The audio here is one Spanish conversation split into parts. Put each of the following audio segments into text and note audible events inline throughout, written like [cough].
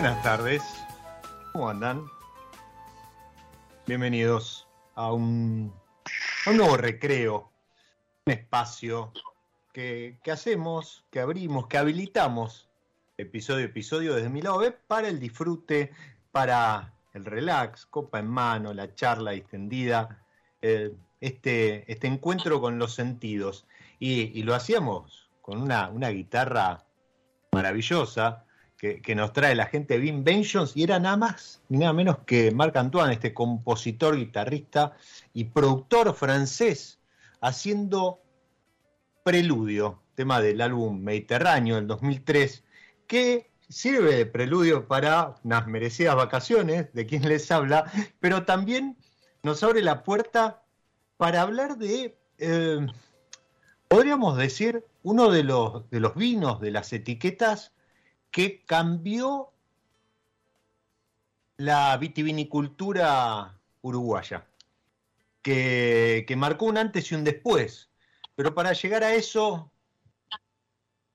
Buenas tardes, ¿cómo andan? Bienvenidos a un, nuevo recreo, un espacio que, hacemos, que abrimos, que habilitamos episodio a episodio desde mi lado web para el disfrute, para el relax, copa en mano, la charla distendida, eh, este, este encuentro con los sentidos. Y, y lo hacíamos con una, una guitarra maravillosa que, nos trae la gente Vin Vengeance y era nada más ni nada menos que Marc Antoine, este compositor, guitarrista y productor francés, haciendo Preludio, tema del álbum Mediterráneo del 2003, que sirve de preludio para unas merecidas vacaciones de quien les habla, pero también nos abre la puerta para hablar de, eh, podríamos decir, uno de los, de los vinos, de las etiquetas que cambió la vitivinicultura uruguaya, que, marcó un antes y un después. Pero para llegar a eso,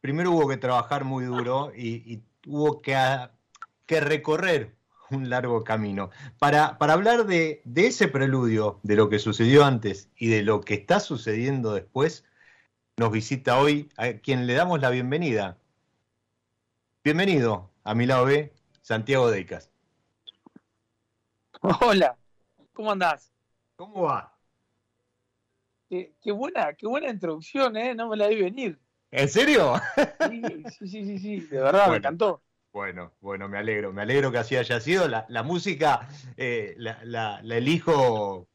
primero hubo que trabajar muy duro y, hubo que, recorrer un largo camino. Para, hablar de, ese preludio, de lo que sucedió antes y de lo que está sucediendo después, nos visita hoy a quien le damos la bienvenida, Bienvenido a mi lado B, Santiago Deicas. Hola, ¿cómo andás? ¿Cómo va? Qué, qué, buena, qué buena introducción, ¿eh? No me la vi venir. ¿En serio? Sí, sí, sí, sí, sí. de verdad, bueno, me encantó. Bueno, bueno, me alegro, me alegro que así haya sido. La, la música eh, la, la, la, elijo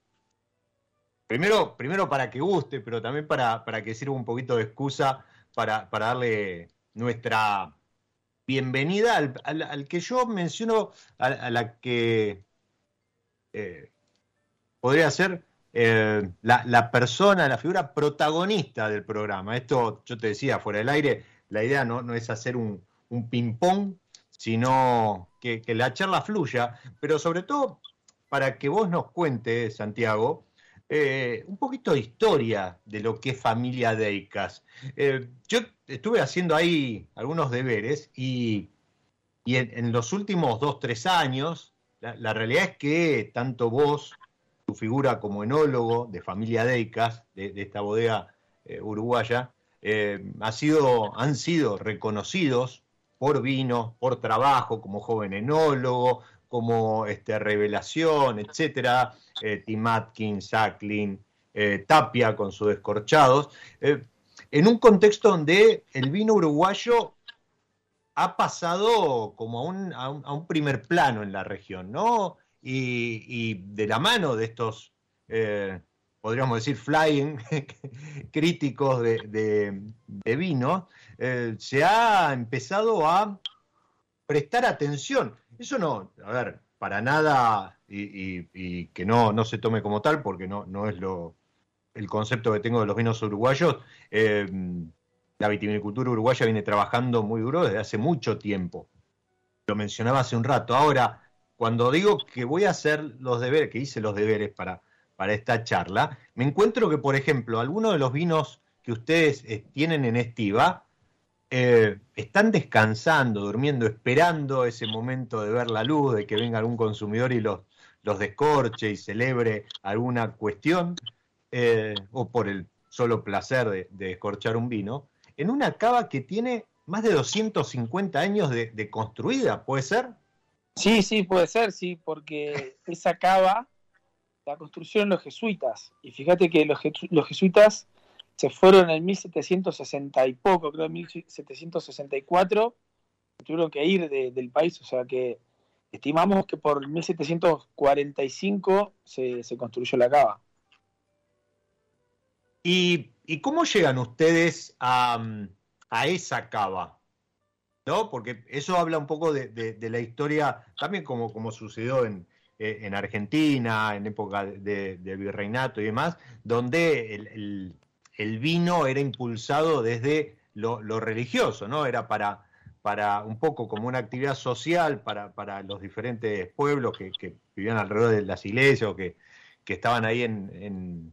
primero, primero para que guste, pero también para, para que sirva un poquito de excusa para, para darle nuestra bienvenida al, que yo menciono, a, la que eh, podría ser eh, la, persona, la figura protagonista del programa. Esto, yo te decía, fuera del aire, la idea no, no es hacer un, ping-pong, sino que, la charla fluya, pero sobre todo para que vos nos cuentes, Santiago, eh, un poquito de historia de lo que es familia Deicas. Eh, yo estuve haciendo ahí algunos deberes y, en, los últimos dos, tres años, la realidad es que tanto vos figura como enólogo de familia Deicas, de, esta bodega eh, uruguaya, ha sido, han sido reconocidos por vino, por trabajo, como joven enólogo, como este, revelación, etcétera, eh, Tim Atkins, Sacklin, Tapia con sus descorchados, en un contexto donde el vino uruguayo ha pasado como a un, primer plano en la región, ¿no? y, de la mano de estos, eh, podríamos decir, flying [laughs] críticos de, vino, eh, se ha empezado a prestar atención. Eso no, a ver, para nada, y, que no, no se tome como tal, porque no, no es lo, el concepto que tengo de los vinos uruguayos. Eh, la vitivinicultura uruguaya viene trabajando muy duro desde hace mucho tiempo. Lo mencionaba hace un rato. Ahora, cuando digo que voy a hacer los deberes, que hice los deberes para, para esta charla, me encuentro que, por ejemplo, algunos de los vinos que ustedes eh, tienen en Estiva eh, están descansando, durmiendo, esperando ese momento de ver la luz, de que venga algún consumidor y los, los descorche y celebre alguna cuestión, eh, o por el solo placer de, descorchar un vino, en una cava que tiene más de 250 años de construida, ¿puede ser? Sí, sí, puede ser, sí, porque esa cava la construyeron los jesuitas. Y fíjate que los, los jesuitas se fueron en 1760 y poco, creo en 1764, tuvieron que ir del país, o sea que estimamos que por 1745 se, se construyó la cava. ¿Y, ¿Y, cómo llegan ustedes a, a esa cava? ¿no? Porque eso habla un poco de, la historia, también como, como sucedió en, eh, en Argentina, en época del virreinato y demás, donde el, vino era impulsado desde lo, religioso, ¿no? Era para, para un poco como una actividad social para, para los diferentes pueblos que, vivían alrededor de las iglesias o que, estaban ahí en, en,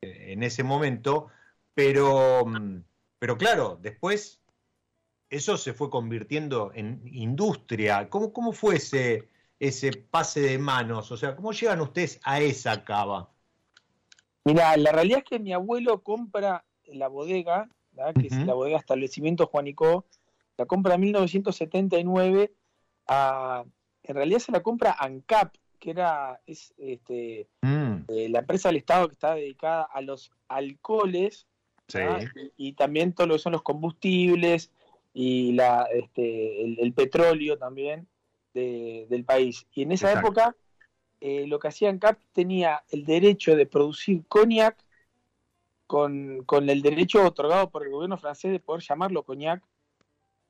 en, ese momento, pero, pero claro, después eso se fue convirtiendo en industria. ¿Cómo, cómo fue ese, ese pase de manos? O sea, ¿cómo llegan ustedes a esa cava? Mira, la realidad es que mi abuelo compra la bodega, que es la bodega establecimiento Juanico, la compra en 1979, en realidad se la compra ANCAP, que era es, este, mm. eh, la empresa del Estado que está dedicada a los alcoholes y, también todo lo que son los combustibles, y la, este, el, petróleo también del país. Y en esa época eh, lo que hacían CAP tenía el derecho de producir cognac con, el derecho otorgado por el gobierno francés de poder llamarlo cognac.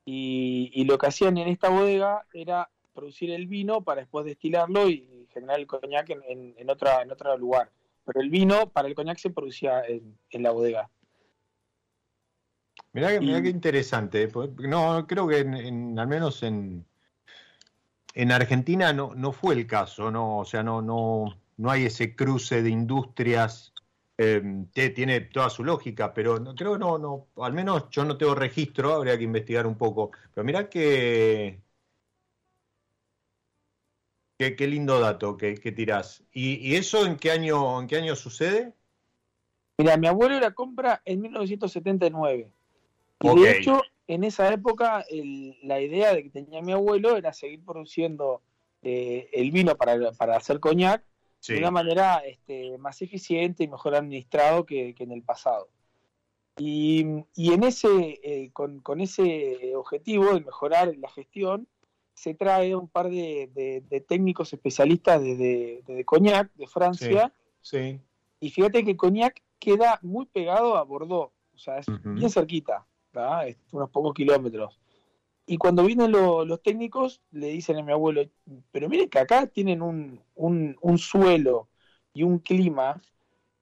Y, lo que hacían en esta bodega era producir el vino para después destilarlo y generar el cognac en, en, otra, en otro lugar. Pero el vino para el cognac se producía en la bodega. Mirá, qué interesante. No, creo que al menos en, en Argentina no, no fue el caso, no, o sea, no, no, no hay ese cruce de industrias. Em, tiene toda su lógica, pero no, creo que no, no, al menos yo no tengo registro, habría que investigar un poco. Pero mirá que, qué, lindo dato que, que tirás. ¿Y, ¿Y, eso en qué año, en qué año sucede? Mira, mi abuelo la compra en 1979. Y de hecho, en esa época, la idea de que tenía mi abuelo era seguir produciendo eh, el vino para, para hacer coñac de una manera este, más eficiente y mejor administrado que, en el pasado. Y, en ese, eh, con, ese objetivo de mejorar la gestión, se trae un par de, técnicos especialistas de, de, Cognac, de Francia. Sí, Y fíjate que Cognac queda muy pegado a Bordeaux, o sea, es bien cerquita unos pocos kilómetros. Y cuando vienen los técnicos, le dicen a mi abuelo, pero miren que acá tienen un, un, suelo y un clima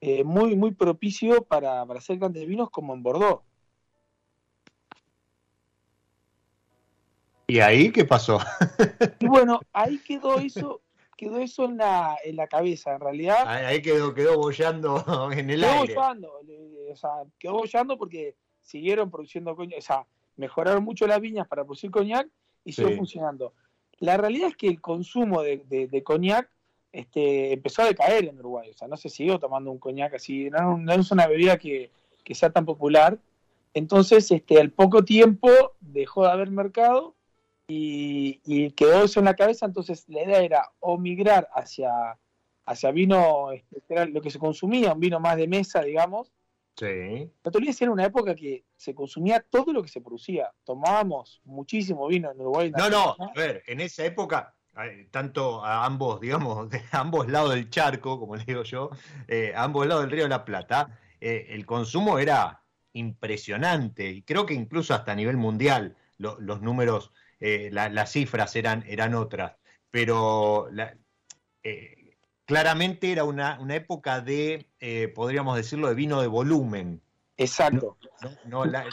eh, muy, muy propicio para, para hacer grandes vinos como en Bordeaux. ¿Y ahí qué pasó? y bueno, ahí quedó eso, quedó eso en la, en la cabeza, en realidad. Ahí quedó, quedó bollando en el quedó aire. Bollando, o sea, quedó bollando porque siguieron produciendo coñac, o sea, mejoraron mucho las viñas para producir coñac y siguió funcionando. La realidad es que el consumo de, de, de, coñac este, empezó a decaer en Uruguay, o sea, no se siguió tomando un coñac así, no, no es una bebida que, que, sea tan popular. Entonces, este, al poco tiempo dejó de haber mercado y, y, quedó eso en la cabeza, entonces la idea era o migrar hacia, hacia vino, este, era lo que se consumía, un vino más de mesa, digamos. Sí. No te olvides, era una época que se consumía todo lo que se producía. Tomábamos muchísimo vino en Uruguay. No, no, a ver, en esa época, tanto a ambos, digamos, [laughs] de ambos lados del charco, como le digo yo, eh, a ambos lados del río de la Plata, eh, el consumo era impresionante, y creo que incluso hasta a nivel mundial lo, los números eh, la, las cifras eran, eran otras, pero la, eh, claramente era una, una época de, eh, podríamos decirlo, de vino de volumen. Exacto. No, no, la,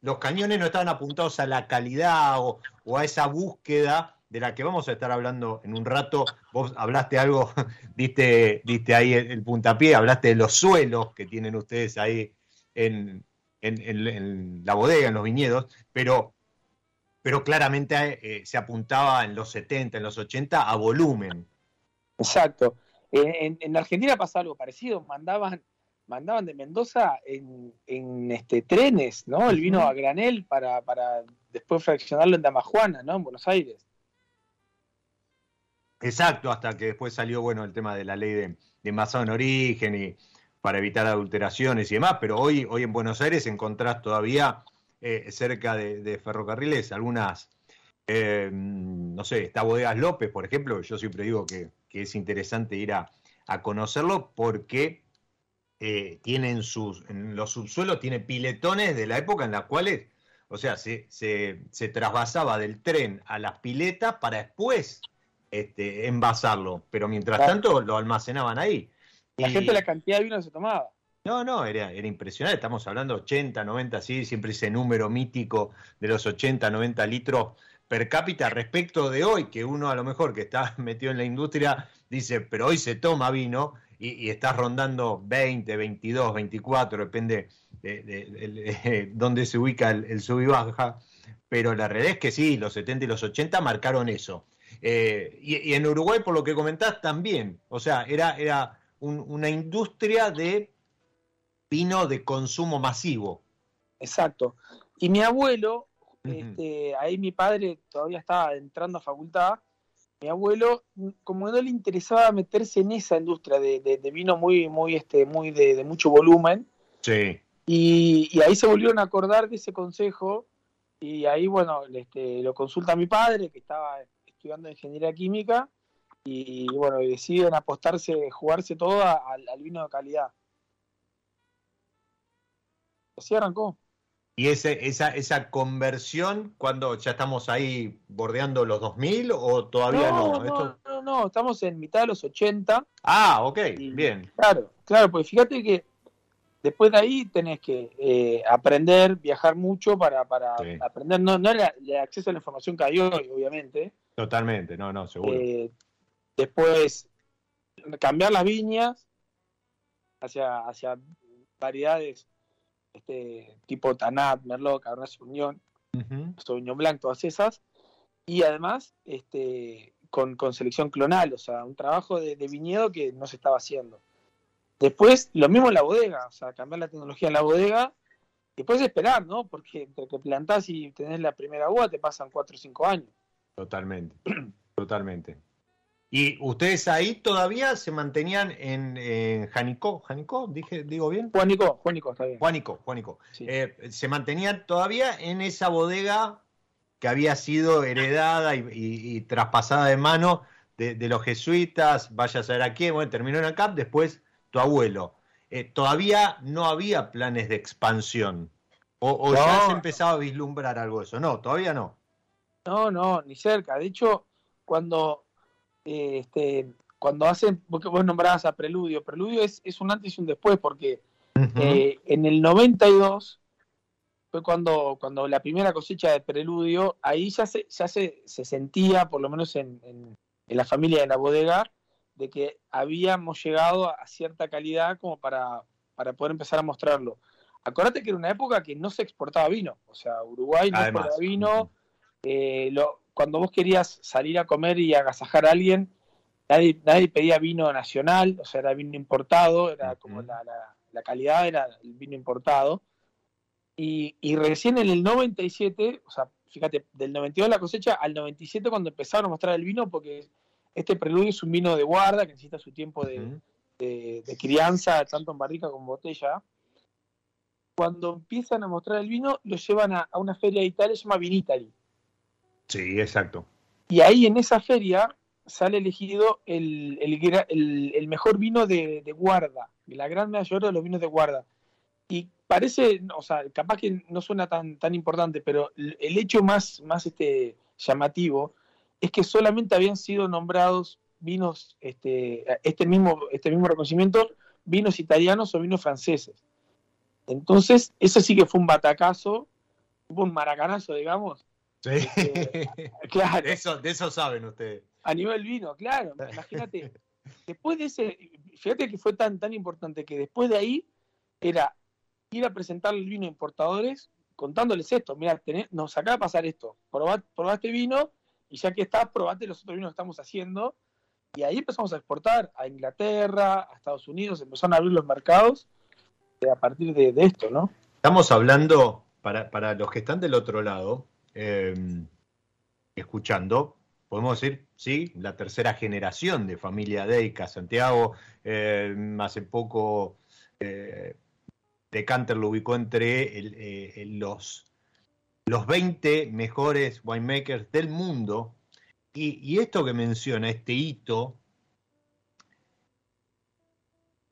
los cañones no estaban apuntados a la calidad o, o, a esa búsqueda de la que vamos a estar hablando en un rato. Vos hablaste algo, [laughs] diste, diste ahí el, el puntapié, hablaste de los suelos que tienen ustedes ahí en, en, en, en la bodega, en los viñedos, pero pero claramente eh, se apuntaba en los 70, en los 80 a volumen. Exacto. En, en, Argentina pasa algo parecido, mandaban, mandaban de Mendoza en, en este, trenes, ¿no? El vino a granel para, para después fraccionarlo en Damajuana, ¿no? En Buenos Aires. Exacto, hasta que después salió, bueno, el tema de la ley de, de en origen y para evitar adulteraciones y demás, pero hoy, hoy en Buenos Aires encontrás todavía eh, cerca de, de, ferrocarriles, algunas, eh, no sé, está Bodegas López, por ejemplo, yo siempre digo que, que es interesante ir a, a conocerlo porque eh, tienen sus, en los subsuelos tiene piletones de la época en las cuales, o sea, se, se, se trasvasaba del tren a las piletas para después este, envasarlo, pero mientras claro. tanto lo almacenaban ahí. La y... gente la cantidad de vino que se tomaba. No, no, era, era impresionante. Estamos hablando 80, 90, sí, siempre ese número mítico de los 80, 90 litros per cápita respecto de hoy, que uno a lo mejor que está [laughs] metido en la industria dice, pero hoy se toma vino y, estás rondando 20, 22, 24, depende de, de, de, de dónde se ubica el, sub y baja. Pero la realidad es que sí, los 70 y los 80 marcaron eso. Eh, y, en Uruguay, por lo que comentás, también. O sea, era, era un, una industria de vino de consumo masivo. Exacto. Y mi abuelo, uh -huh. este, ahí mi padre todavía estaba entrando a facultad, mi abuelo, como no le interesaba meterse en esa industria de, de, de vino muy, muy, este, muy de, de mucho volumen, sí. y, y, ahí se volvieron a acordar de ese consejo, y ahí, bueno, este, lo consulta mi padre, que estaba estudiando ingeniería química, y bueno, deciden apostarse, jugarse todo al, al vino de calidad así arrancó. ¿Y ese, esa, esa conversión, cuando ya estamos ahí bordeando los 2000 o todavía no? No, no, Esto... no, no, estamos en mitad de los 80. Ah, ok, y, bien. Claro, claro, pues fíjate que después de ahí tenés que eh, aprender, viajar mucho para, para sí. aprender, no, no el, el, acceso a la información que hay hoy, obviamente. Totalmente, no, no, seguro. Eh, después, cambiar las viñas hacia, hacia variedades este, tipo Tanat, Merlot, Cabernet Sauvignon, uh -huh. Sauvignon Blanc, todas esas, y además este, con, con, selección clonal, o sea, un trabajo de, de, viñedo que no se estaba haciendo. Después, lo mismo en la bodega, o sea, cambiar la tecnología en la bodega, después esperar, ¿no? Porque entre que plantás y tenés la primera uva te pasan 4 o 5 años. Totalmente, totalmente. ¿Y ustedes ahí todavía se mantenían en, en Janicó? ¿Janicó? Dije, ¿Digo bien? Juanico, Juanico, está bien. Juanico, Juanico. Sí. Eh, ¿Se mantenían todavía en esa bodega que había sido heredada y, y, y traspasada de mano de, de, los jesuitas? Vaya a saber a quién. Bueno, terminó en ACAP, después tu abuelo. Eh, ¿Todavía no había planes de expansión? ¿O, o no. ya se empezaba a vislumbrar algo de eso? No, todavía no. No, no, ni cerca. De hecho, cuando este, cuando hacen, vos, vos nombrabas a Preludio, Preludio es, es un antes y un después, porque eh, en el 92 fue cuando, cuando la primera cosecha de Preludio, ahí ya se, ya se, se sentía, por lo menos en, en, en, la familia de la bodega, de que habíamos llegado a cierta calidad como para, para poder empezar a mostrarlo. Acordate que era una época que no se exportaba vino, o sea, Uruguay no Además. exportaba vino, eh, lo, cuando vos querías salir a comer y agasajar a alguien, nadie, nadie pedía vino nacional, o sea, era vino importado, era como la, la, la calidad era el vino importado. Y, y, recién en el 97, o sea, fíjate, del 92 la cosecha al 97 cuando empezaron a mostrar el vino, porque este preludio es un vino de guarda que necesita su tiempo de, uh -huh. de, de crianza, tanto en barrica como en botella. Cuando empiezan a mostrar el vino, lo llevan a, a una feria de Italia, se llama Vinitali. Sí, exacto. Y ahí en esa feria sale elegido el, el, mejor vino de, de, guarda, la gran mayoría de los vinos de guarda. Y parece, o sea, capaz que no suena tan, tan importante, pero el hecho más, más este, llamativo es que solamente habían sido nombrados vinos, este, este, mismo, este mismo reconocimiento, vinos italianos o vinos franceses. Entonces, eso sí que fue un batacazo, un maracanazo, digamos. Sí, este, [laughs] claro. De eso, de eso saben ustedes. A nivel vino, claro. Imagínate, [laughs] después de ese, fíjate que fue tan, tan importante que después de ahí era ir a presentar el vino a importadores contándoles esto, mira, nos acaba de pasar esto, probá, probá este vino y ya que está, probate los otros vinos que estamos haciendo. Y ahí empezamos a exportar a Inglaterra, a Estados Unidos, empezaron a abrir los mercados a partir de, de esto, ¿no? Estamos hablando, para, para, los que están del otro lado, eh, escuchando, podemos decir, sí, la tercera generación de familia Deica, Santiago, eh, hace poco eh, Decanter lo ubicó entre eh, los, los 20 mejores winemakers del mundo, y, y esto que menciona, este hito,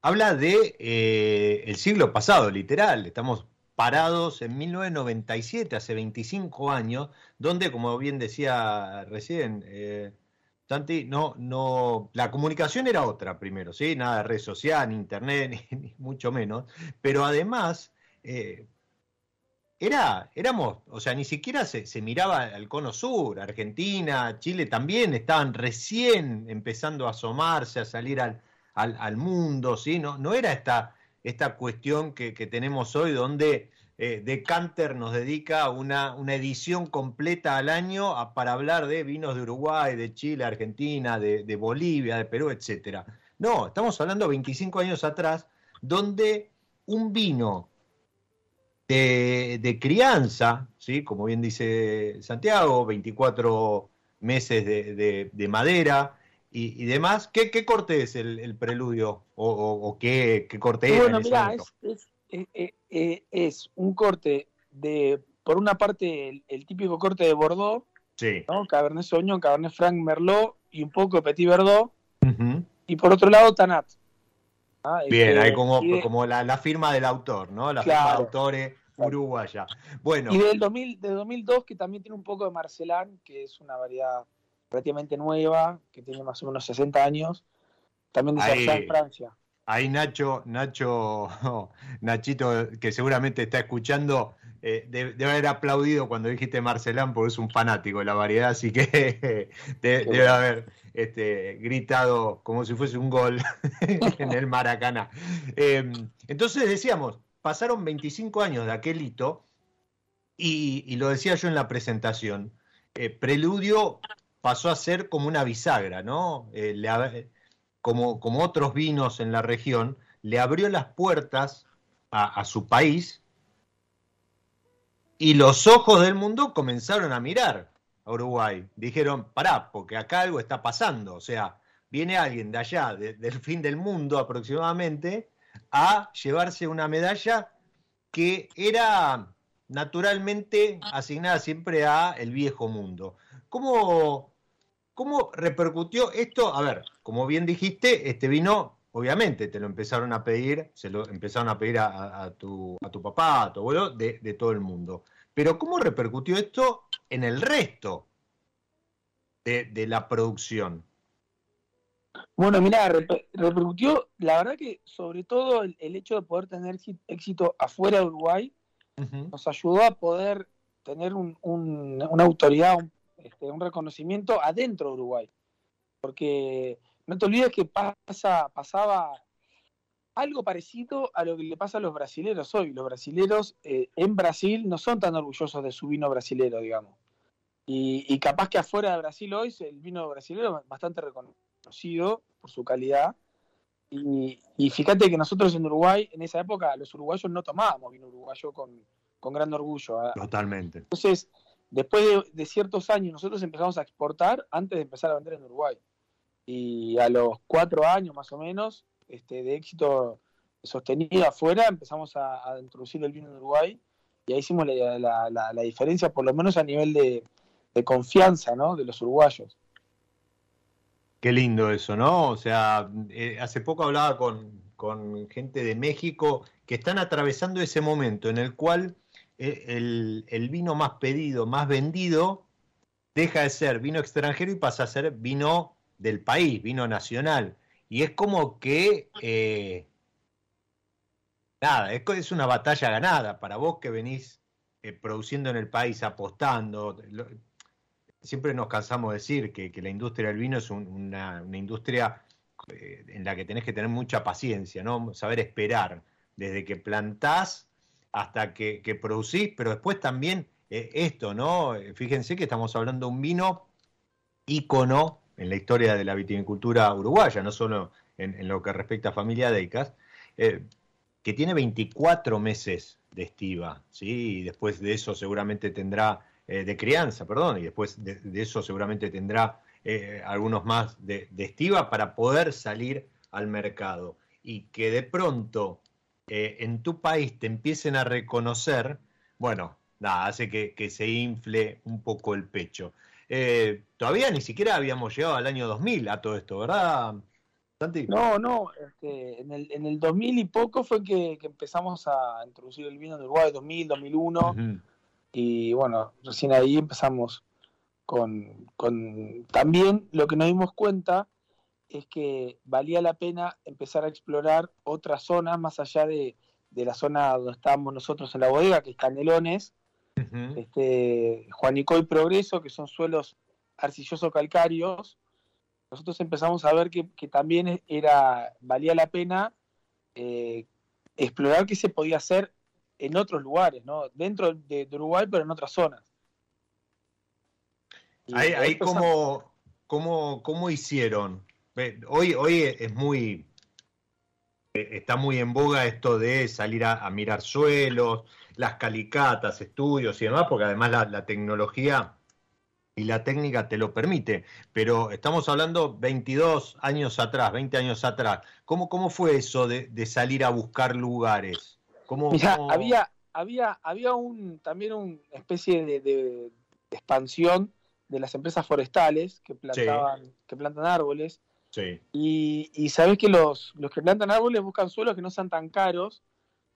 habla de eh, el siglo pasado, literal. Estamos parados en 1997, hace 25 años, donde, como bien decía recién eh, no, no, la comunicación era otra primero, ¿sí? Nada de red social, ni internet, [laughs] ni, mucho menos. Pero además, eh, era, éramos, o sea, ni siquiera se, se, miraba al cono sur, Argentina, Chile también estaban recién empezando a asomarse, a salir al, al, al mundo, ¿sí? No, no era esta, esta cuestión que, que tenemos hoy donde eh, Decanter nos dedica una, una, edición completa al año para hablar de vinos de Uruguay, de Chile, Argentina, de, Bolivia, de Perú, etc. No, estamos hablando 25 años atrás, donde un vino de, crianza, ¿sí? como bien dice Santiago, 24 meses de madera, y, y demás. ¿Qué, ¿Qué, corte es el, el preludio? ¿O, o, o qué, qué, corte es? Bueno, mira, es, es, es, eh, es, un corte de, por una parte, el, el típico corte de Bordeaux, sí. ¿no? Cabernet Sauvignon, Cabernet Franc, Merlot y un poco de Petit Verdot. Uh -huh. Y por otro lado, Tanat. ¿Ah? Bien, este, hay como, de, como la, la, firma del autor, ¿no? La claro. firma de autores uruguaya. Bueno. Y del 2000, de 2002, que también tiene un poco de Marcelán, que es una variedad relativamente nueva, que tiene más o menos 60 años, también desarrollada en Francia. Ahí Nacho, Nacho, [laughs] Nachito, que seguramente está escuchando, eh, debe, debe, haber aplaudido cuando dijiste Marcelán, porque es un fanático de la variedad, así que [laughs] debe, debe haber este, gritado como si fuese un gol [laughs] en el Maracaná. Eh, entonces decíamos, pasaron 25 años de aquel hito, y, y lo decía yo en la presentación, eh, Preludio pasó a ser como una bisagra, ¿no? Eh, le, como, como, otros vinos en la región, le abrió las puertas a, a, su país y los ojos del mundo comenzaron a mirar a Uruguay. Dijeron, pará, porque acá algo está pasando. O sea, viene alguien de allá, de, del fin del mundo aproximadamente, a llevarse una medalla que era naturalmente asignada siempre a el viejo mundo. ¿Cómo, ¿Cómo repercutió esto? A ver, como bien dijiste, este vino, obviamente, te lo empezaron a pedir, se lo empezaron a pedir a, a, tu, a tu, papá, a tu abuelo, de, de, todo el mundo. Pero ¿cómo repercutió esto en el resto de, de la producción? Bueno, mira, repercutió, la verdad que sobre todo el, hecho de poder tener éxito afuera de Uruguay nos ayudó a poder tener una autoridad, este, un, reconocimiento adentro de Uruguay. Porque no te olvides que pasa, pasaba algo parecido a lo que le pasa a los brasileros hoy. Los brasileros eh, en Brasil no son tan orgullosos de su vino brasilero, digamos. Y, capaz que afuera de Brasil hoy el vino brasilero es bastante reconocido por su calidad. Y, fíjate que nosotros en Uruguay, en esa época, los uruguayos no tomábamos vino uruguayo con, gran orgullo. Totalmente. Entonces, después de, ciertos años, nosotros empezamos a exportar antes de empezar a vender en Uruguay. Y a los cuatro años más o menos, este, de éxito sostenido afuera, empezamos a, introducir el vino en Uruguay y ahí hicimos la diferencia, por lo menos a nivel de, de confianza, ¿no? De los uruguayos. Qué lindo eso, ¿no? O sea, eh, hace poco hablaba con, gente de México que están atravesando ese momento en el cual eh, el, vino más pedido, más vendido, deja de ser vino extranjero y pasa a ser vino del país, vino nacional. Y es como que, eh, nada, es, una batalla ganada para vos que venís produciendo en el país, apostando siempre nos cansamos de decir que, la industria del vino es una, industria eh, en la que tenés que tener mucha paciencia. Saber esperar, desde que plantás hasta que, producís, pero después también eh, esto, ¿no? Fíjense que estamos hablando de un vino ícono en la historia de la viticultura uruguaya, no solo en, lo que respecta a familia Deicas, eh, que tiene 24 meses de estiva, ¿sí? Y después de eso seguramente tendrá eh, de crianza, perdón, y después de, eso seguramente tendrá eh, algunos más de, estiva para poder salir al mercado. Y que de pronto eh, en tu país te empiecen a reconocer, bueno, nada, hace que, se infle un poco el pecho. todavía ni siquiera habíamos llegado al año 2000 a todo esto, ¿verdad? Santi? No, no, este, en, el, en el 2000 y poco fue que, empezamos a introducir el vino en Uruguay, 2000, 2001. Y bueno, recién ahí empezamos con, También lo que nos dimos cuenta es que valía la pena empezar a explorar otras zonas más allá de, la zona donde estábamos nosotros en la bodega, que es Canelones, este, Juanico y Progreso, que son suelos arcilloso-calcáreos. Nosotros empezamos a ver que, también era, valía la pena eh, explorar qué se podía hacer en otros lugares, ¿no? Dentro de, Uruguay, pero en otras zonas. ahí, cómo, cómo, hicieron. Hoy, hoy es muy, eh, está muy en boga esto de salir a, mirar suelos, las calicatas, estudios y demás, porque además la, tecnología y la técnica te lo permite. Pero estamos hablando 22 años atrás, 20 años atrás. ¿Cómo, cómo fue eso de, de salir a buscar lugares? había, había, había un, también una especie de, expansión de las empresas forestales que plantaban, que plantan árboles. Y, y sabes que los, los que plantan árboles buscan suelos que no sean tan caros,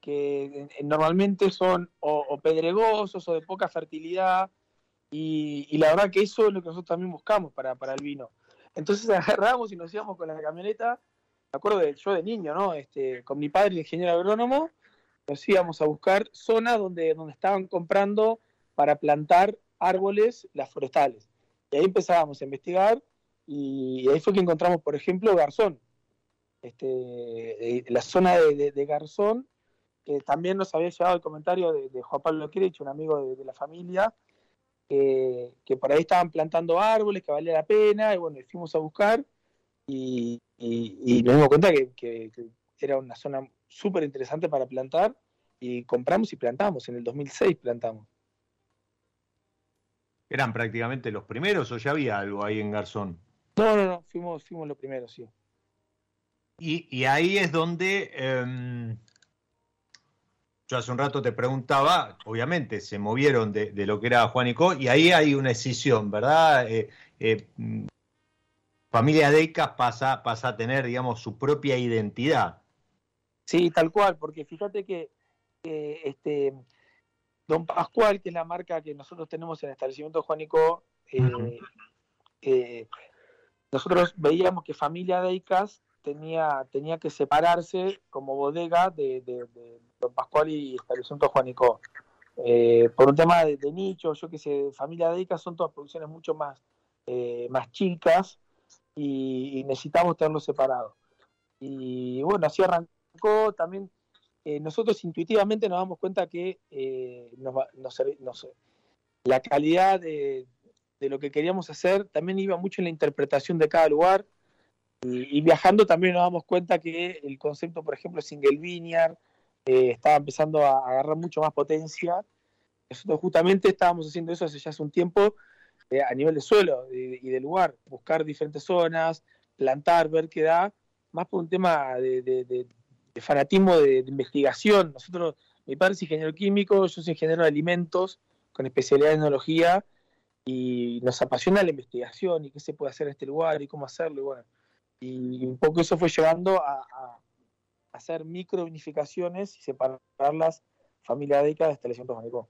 que normalmente son o, pedregosos o de poca fertilidad. Y, la verdad que eso es lo que nosotros también buscamos para, para el vino. Entonces [laughs] agarramos y nos íbamos con la camioneta, me acuerdo de yo de niño, ¿no? Este, con mi padre, ingeniero agrónomo, nos íbamos a buscar zonas donde, donde estaban comprando para plantar árboles las forestales. Y ahí empezábamos a investigar y ahí fue que encontramos, por ejemplo, Garzón. Este, la zona de, Garzón, que también nos había llegado el comentario de, Juan Pablo Kirich, un amigo de, la familia, que, por ahí estaban plantando árboles, que valía la pena, y bueno, fuimos a buscar y, nos dimos cuenta que era una zona súper interesante para plantar y compramos y plantamos. En el 2006 plantamos. ¿Eran prácticamente los primeros o ya había algo ahí en Garzón? No, no, no, fuimos, fuimos los primeros, sí. Y, ahí es donde em, yo hace un rato te preguntaba, obviamente se movieron de, lo que era Juanico y ahí hay una escisión, ¿verdad? Eh, eh, familia Deicas pasa, pasa a tener, digamos, su propia identidad. Sí, tal cual, porque fíjate que este, Don Pascual, que es la marca que nosotros tenemos en el establecimiento Juanico, eh, eh, nosotros veíamos que Familia Deicas tenía, tenía que separarse como bodega de, Don Pascual y Establecimiento Juanico. Eh, por un tema de, nicho, yo que sé, Familia Deicas son todas producciones mucho más, eh, más chicas y, necesitamos tenerlo separado. Y bueno, así arrancó también. Eh, nosotros intuitivamente nos damos cuenta que nos, nos, la calidad de, de lo que queríamos hacer también iba mucho en la interpretación de cada lugar. Y, viajando también nos damos cuenta que el concepto, por ejemplo, single vineyard eh, estaba empezando a agarrar mucho más potencia. Nosotros justamente estábamos haciendo eso hace ya hace un tiempo eh, a nivel de suelo y, de lugar, buscar diferentes zonas, plantar, ver qué da, más por un tema de, fanatismo de, investigación. Nosotros, mi padre es ingeniero químico, yo soy ingeniero de alimentos con especialidad en enología y nos apasiona la investigación y qué se puede hacer en este lugar y cómo hacerlo. Y, bueno, y un poco eso fue llevando a, hacer micro unificaciones y separarlas familia década de Establecimiento Manicó.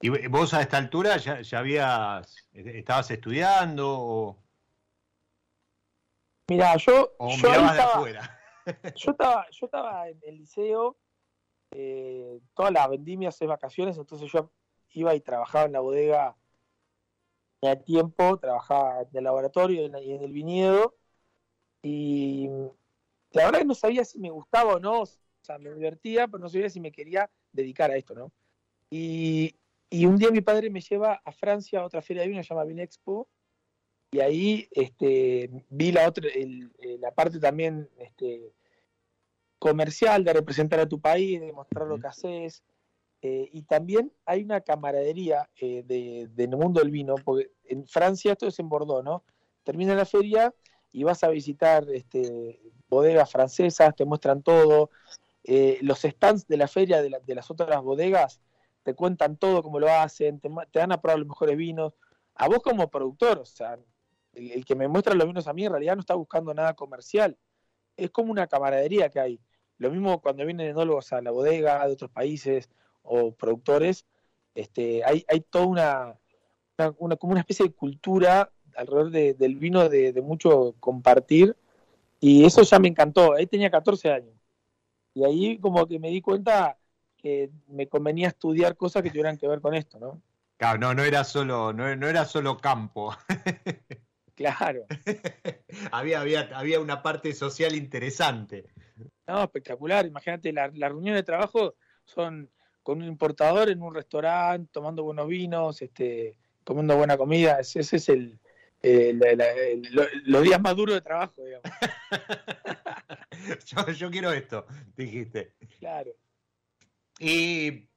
¿Y vos a esta altura ya, ya habías, estabas estudiando o...? Mira, yo, yo estaba, [laughs] yo estaba, yo estaba en el liceo, eh, todas las vendimias de vacaciones, entonces yo iba y trabajaba en la bodega tenía tiempo, trabajaba en el laboratorio y en el viñedo. Y la verdad que no sabía si me gustaba o no, o sea, me divertía, pero no sabía si me quería dedicar a esto, ¿no? Y, un día mi padre me lleva a Francia a otra feria de vino, se llama Vinexpo, y ahí este, vi la otra, eh, la parte también este, comercial de representar a tu país, de mostrar lo que haces, eh, y también hay una camaradería eh, de, del mundo del vino, porque en Francia esto es en Bordeaux, ¿no? Termina la feria y vas a visitar este, bodegas francesas, te muestran todo. Eh, los stands de la feria de, las otras bodegas te cuentan todo, cómo lo hacen, te, dan a probar los mejores vinos. A vos como productor, o sea, el, el, que me muestra los vinos a mí en realidad no está buscando nada comercial. Es como una camaradería que hay. Lo mismo cuando vienen enólogos a la bodega de otros países o productores, este, hay, hay toda una, una, como una especie de cultura alrededor del vino de, mucho compartir y eso ya me encantó. Ahí tenía 14 años y ahí como que me di cuenta que me convenía estudiar cosas que tuvieran que ver con esto, ¿no? Claro, no, no era solo, no, no era solo campo. [laughs] Claro. [laughs] había, había, había una parte social interesante. No, espectacular. Imagínate, las la reuniones de trabajo son con un importador en un restaurante, tomando buenos vinos, este, comiendo buena comida. Ese, es el, los días más duros de trabajo, digamos. [laughs] yo, quiero esto, dijiste. Claro. ¿Y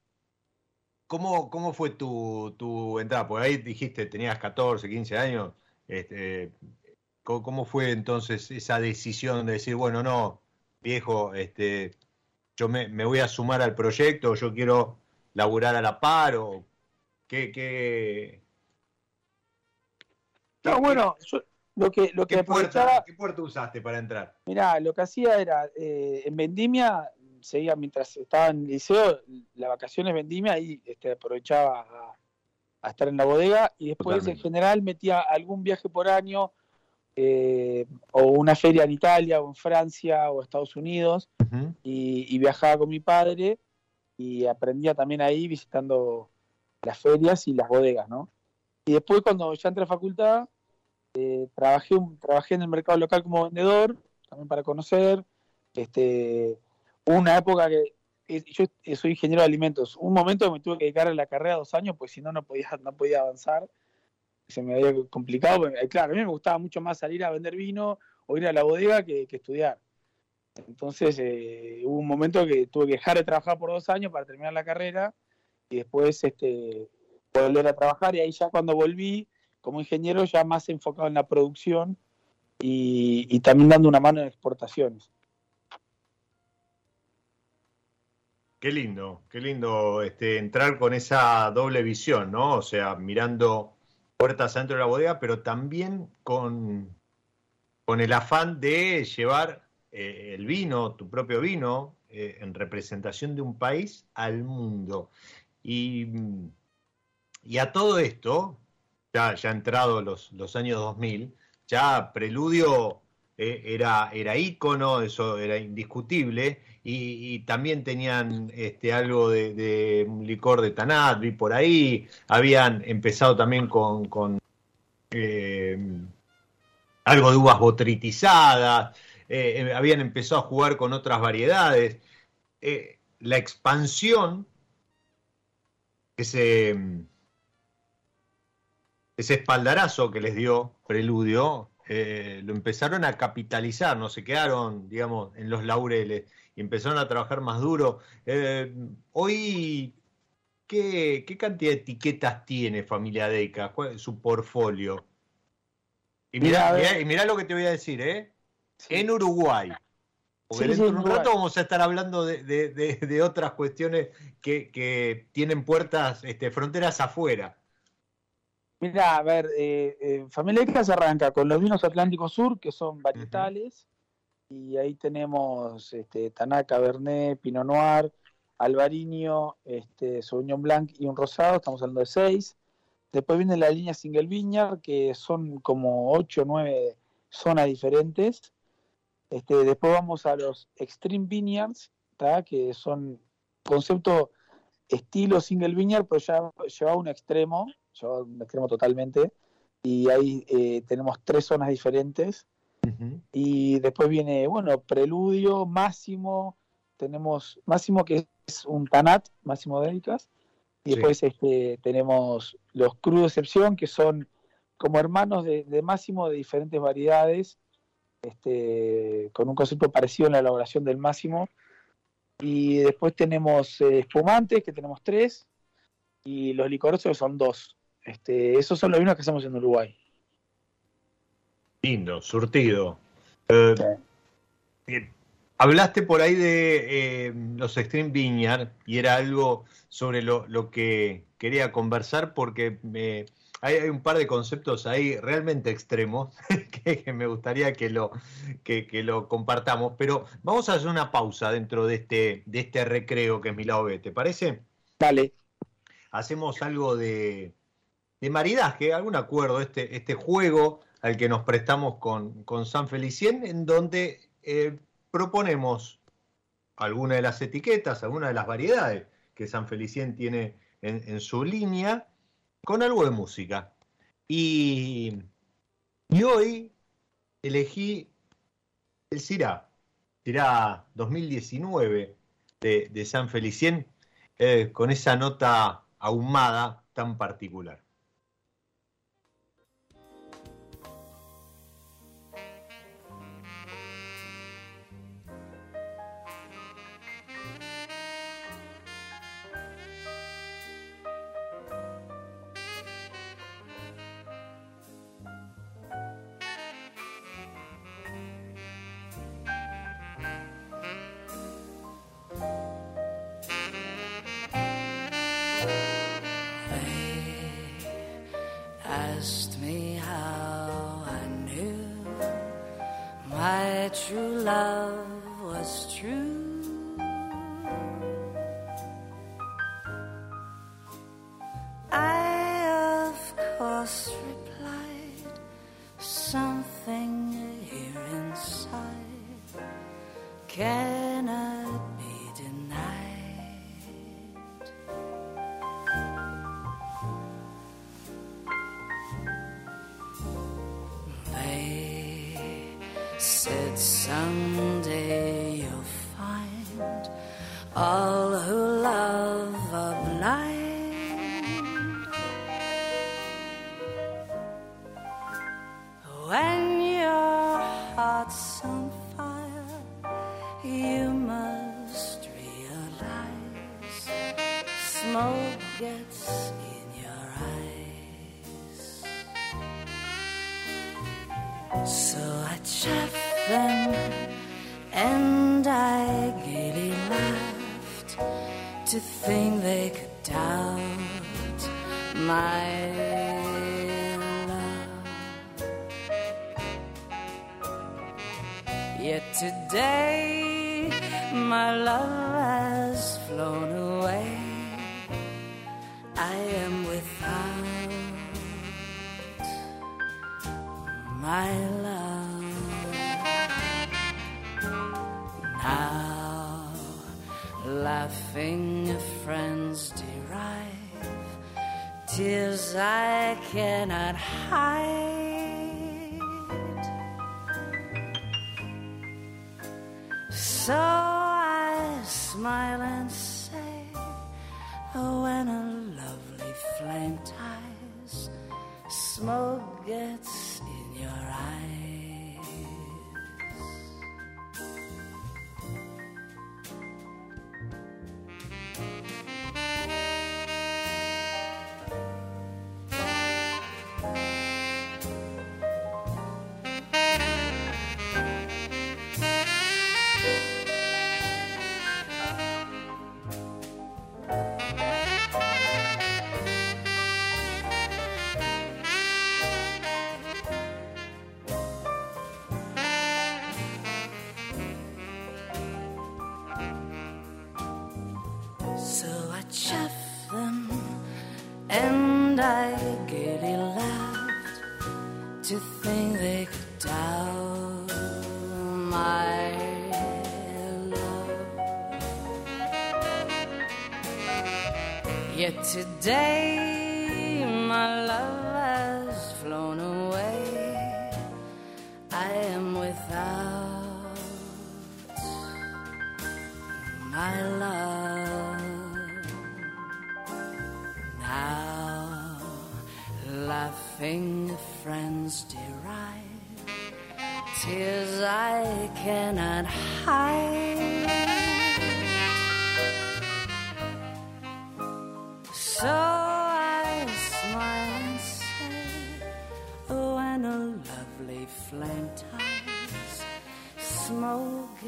cómo, cómo fue tu, tu entrada? Porque ahí dijiste, tenías 14, 15 años. Este, ¿cómo, fue entonces esa decisión de decir, bueno, no, viejo, este, yo me, voy a sumar al proyecto, yo quiero laburar a la par o qué... qué... No, bueno, yo lo que, lo que ¿Qué, puerta, ¿Qué puerta usaste para entrar? Mirá, lo que hacía era, eh, en Vendimia, seguía mientras estaba en el liceo, las vacaciones Vendimia, y este, aprovechaba a, estar en la bodega, y después en general metía algún viaje por año, eh, o una feria en Italia o en Francia o Estados Unidos y, viajaba con mi padre y aprendía también ahí visitando las ferias y las bodegas, ¿no? Y después cuando ya entré a facultad, eh, trabajé, trabajé en el mercado local como vendedor, también para conocer, este, una época que yo soy ingeniero de alimentos, un momento me tuve que dedicar a la carrera dos años, pues si no, no podía, no podía avanzar se me había complicado. Eh, claro, a mí me gustaba mucho más salir a vender vino o ir a la bodega que, estudiar. Entonces eh, hubo un momento que tuve que dejar de trabajar por dos años para terminar la carrera y después este, volver a trabajar y ahí ya cuando volví como ingeniero ya más enfocado en la producción y, también dando una mano en exportaciones. Qué lindo, qué lindo este, entrar con esa doble visión, ¿no? O sea, mirando puertas dentro de la bodega, pero también con, con el afán de llevar eh, el vino, tu propio vino, eh, en representación de un país al mundo. Y, y a todo esto, ya, ya entrado los, los años 2000, ya Preludio eh, era, era ícono, eso era indiscutible, y, también tenían este, algo de, licor de Tanat, vi por ahí, habían empezado también con, eh, algo de uvas botritizadas, eh, habían empezado a jugar con otras variedades. la expansión, ese, ese espaldarazo que les dio Preludio, eh, lo empezaron a capitalizar, no se quedaron, digamos, en los laureles y empezaron a trabajar más duro. Eh, hoy, ¿qué, cantidad de etiquetas tiene Familia Deca? ¿Cuál es su portfolio? Y mira, y mira lo que te voy a decir, ¿eh? En Uruguay. Porque dentro de un rato vamos a estar hablando de, otras cuestiones que, tienen puertas, este, fronteras afuera. Mira, a ver, eh, eh, Familia Ica se arranca con los vinos Atlántico Sur, que son varietales, y ahí tenemos este, Tanaka, Bernet, Pinot Noir, Alvariño, este, Sauvignon Blanc y un rosado, estamos hablando de seis. Después viene la línea Single Vineyard, que son como ocho o nueve zonas diferentes. Este, después vamos a los Extreme Vineyards, que son concepto estilo Single Vineyard, pero ya lleva a un extremo, yo me extremo totalmente, y ahí eh, tenemos tres zonas diferentes. Y después viene, bueno, Preludio, Máximo, tenemos Máximo que es un Tanat, Máximo Délicas, y después este, tenemos los Crudo Excepción, que son como hermanos de, Máximo de diferentes variedades, este, con un concepto parecido en la elaboración del Máximo. Y después tenemos eh, espumantes, que tenemos tres, y los licorosos, que son dos. Este, esos son los vinos que hacemos en Uruguay. Lindo, surtido. Eh, hablaste por ahí de eh, los Extreme Vineyard y era algo sobre lo, que quería conversar porque hay, un par de conceptos ahí realmente extremos [laughs] que, me gustaría que lo, que, lo compartamos, pero vamos a hacer una pausa dentro de este, de este recreo que es mi lado B, ¿te parece? Dale. Hacemos algo de, de maridaje, algún acuerdo, este, este juego al que nos prestamos con, San Felicien, en donde eh, proponemos alguna de las etiquetas, alguna de las variedades que San Felicien tiene en, su línea, con algo de música. Y, hoy elegí el CIRA, CIRA 2019 de, San Felicien, eh, con esa nota ahumada tan particular. to think they could doubt my love. Yet today my love has flown away. I am without my love now, laughing. Tears I cannot hide. So I smile and say, oh, when a lovely flame ties, smoke gets in your eyes. My love has flown away. I am without my love. Now, laughing friends deride tears I cannot hide. So smoke